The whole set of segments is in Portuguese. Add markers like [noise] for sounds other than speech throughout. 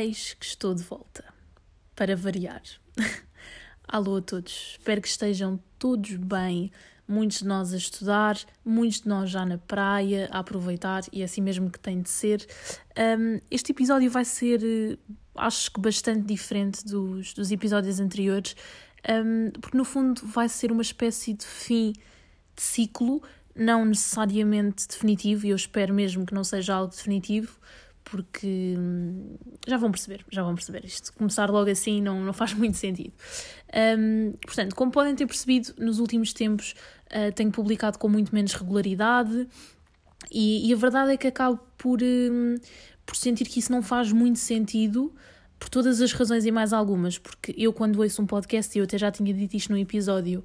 eis que estou de volta. Para variar. [laughs] Alô a todos, espero que estejam todos bem. Muitos de nós a estudar, muitos de nós já na praia, a aproveitar e é assim mesmo que tem de ser. Um, este episódio vai ser, acho que, bastante diferente dos, dos episódios anteriores, um, porque no fundo vai ser uma espécie de fim de ciclo, não necessariamente definitivo, e eu espero mesmo que não seja algo definitivo, porque hum, já vão perceber, já vão perceber. Isto começar logo assim não, não faz [laughs] muito sentido. Um, portanto, como podem ter percebido, nos últimos tempos uh, tenho publicado com muito menos regularidade e, e a verdade é que acabo por, um, por sentir que isso não faz muito sentido por todas as razões e mais algumas, porque eu quando ouço um podcast, e eu até já tinha dito isto no episódio,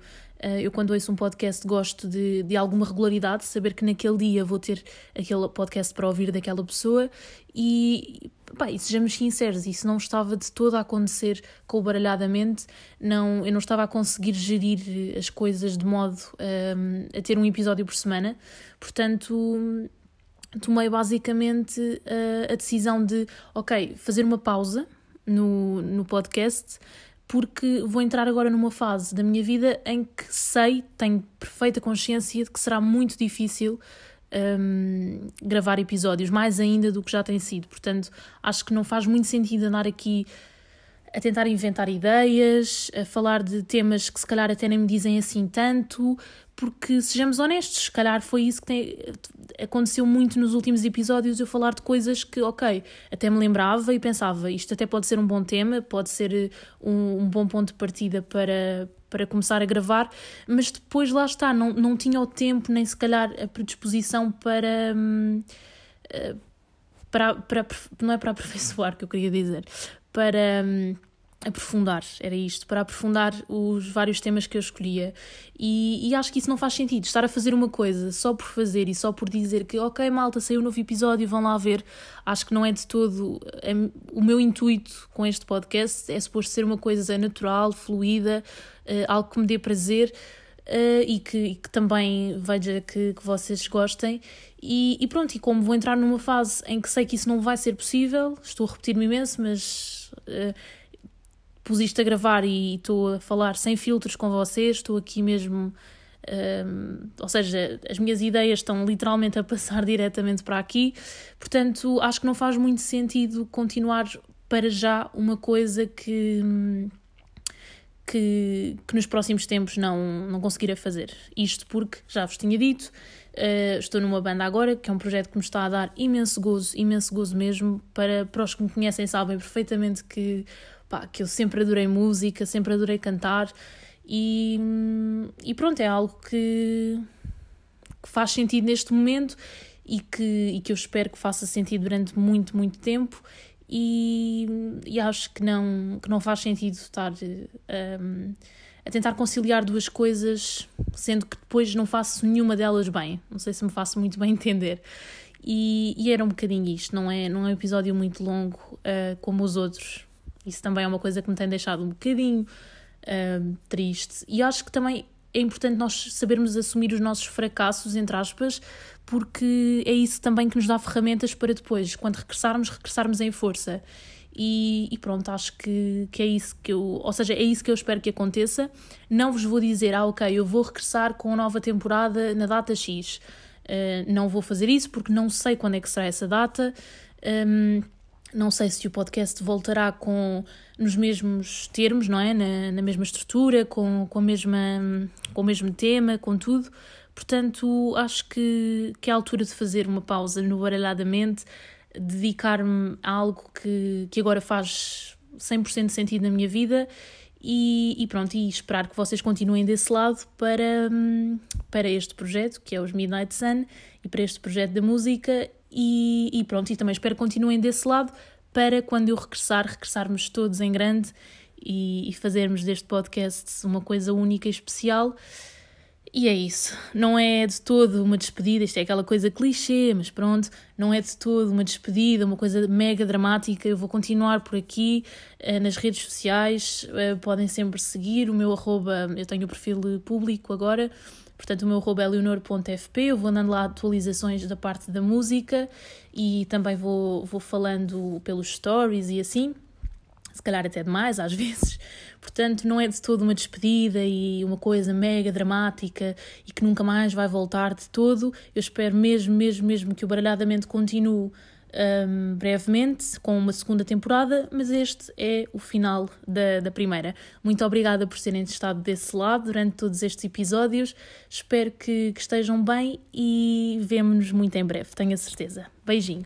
eu quando ouço um podcast gosto de, de alguma regularidade, saber que naquele dia vou ter aquele podcast para ouvir daquela pessoa. E, pá, e sejamos sinceros, isso não estava de todo a acontecer com o baralhadamente, não, eu não estava a conseguir gerir as coisas de modo um, ehm, a ter um episódio por semana, portanto tomei basicamente uh, a decisão de, ok, fazer uma pausa, no, no podcast, porque vou entrar agora numa fase da minha vida em que sei, tenho perfeita consciência de que será muito difícil um, gravar episódios, mais ainda do que já tem sido. Portanto, acho que não faz muito sentido andar aqui a tentar inventar ideias, a falar de temas que se calhar até nem me dizem assim tanto, porque sejamos honestos, se calhar foi isso que tem, aconteceu muito nos últimos episódios, eu falar de coisas que, ok, até me lembrava e pensava, isto até pode ser um bom tema, pode ser eh, um, um bom ponto de partida para, para começar a gravar, mas depois lá está, não, não tinha o tempo, nem se calhar a predisposição para. Hum, eh, para, para, não é para [laughs] aperfeiçoar que eu queria dizer, para hum, aprofundar, era isto, para aprofundar os vários temas que eu escolhia. E, e, acho que isso não faz sentido, estar a fazer uma coisa só por fazer e só por dizer que, ok, malta, saiu um novo episódio, vão lá ver. Acho que não é de todo. É, o meu intuito com este podcast é suposto ser uma coisa natural, fluida, uh, algo que me dê prazer. Uh, e, que, e, que, também veja que, que vocês gostem. E, e, pronto, e como vou entrar numa fase em que sei que isso não vai ser possível, estou a repetir-me imenso, mas uh, pus isto a gravar e estou a falar sem filtros com vocês, estou aqui mesmo. Um, ou seja, as minhas ideias estão literalmente a passar [laughs] diretamente para aqui, portanto, acho que não faz muito sentido continuar para já uma coisa que. Que, que nos próximos tempos não, não conseguirá fazer. Isto porque, já vos tinha dito, uh, estou numa banda agora, que é um projeto que me está a dar imenso gozo, imenso gozo mesmo. Para, para os que me conhecem, sabem perfeitamente que pá, que eu sempre adorei música, sempre adorei cantar e, e pronto, é algo que, que faz sentido neste momento e que, e que eu espero que faça sentido durante muito, muito tempo e, e acho que não, que não faz sentido estar um, a tentar conciliar duas coisas, sendo que depois não faço nenhuma delas bem. Não sei se me faço muito bem [laughs] entender. E, e era um bocadinho isto, não é, não é um episódio muito longo uh, como os outros, isso também é uma coisa que me tem deixado um bocadinho uh, triste. E acho que também é importante nós sabermos assumir os nossos fracassos, entre aspas, porque é isso também que nos dá ferramentas para depois, quando regressarmos, regressarmos em força. E, e, pronto, acho que, que é isso que eu. Ou seja, é isso que eu espero que aconteça. Não vos vou dizer, ah, ok, eu vou regressar com a nova temporada na data X. Uh, não vou fazer isso porque não sei quando é que será essa data. Um, não sei se o podcast voltará com nos mesmos termos, não é? Na, na mesma estrutura, com, com, a mesma, com o mesmo tema, com tudo. Portanto, acho que, que é a altura de fazer uma pausa no Baralhadamente, dedicar-me a algo que, que agora faz 100% sentido na minha vida e, e, pronto, e esperar que vocês continuem desse lado para, para este projeto, que é os Midnight Sun, e para este projeto da música e, e pronto, e também espero que continuem desse lado para quando eu regressar, regressarmos todos em grande e, e fazermos deste podcast uma coisa única e especial. E é isso. Não é de todo uma despedida, isto é aquela coisa clichê, mas pronto, não é de todo uma despedida, uma coisa mega dramática. Eu vou continuar por aqui eh, nas redes sociais, eh, podem sempre seguir o meu arroba, eu tenho o perfil público agora, Portanto, o meu arroba é leonor.fp, eu vou andando lá atualizações da parte da música e também vou, vou falando pelos stories e assim se calhar até demais às [laughs] vezes. Portanto, não é de todo uma despedida e uma coisa mega dramática e que nunca mais vai voltar de todo. Eu espero mesmo, mesmo, mesmo que o Baralhadamente continue um, brevemente com uma segunda temporada, mas este é o final da, da primeira. Muito obrigada por terem estado desse lado durante todos estes episódios. Espero que, que estejam bem e vemo-nos muito em breve, tenho a certeza. Beijinho.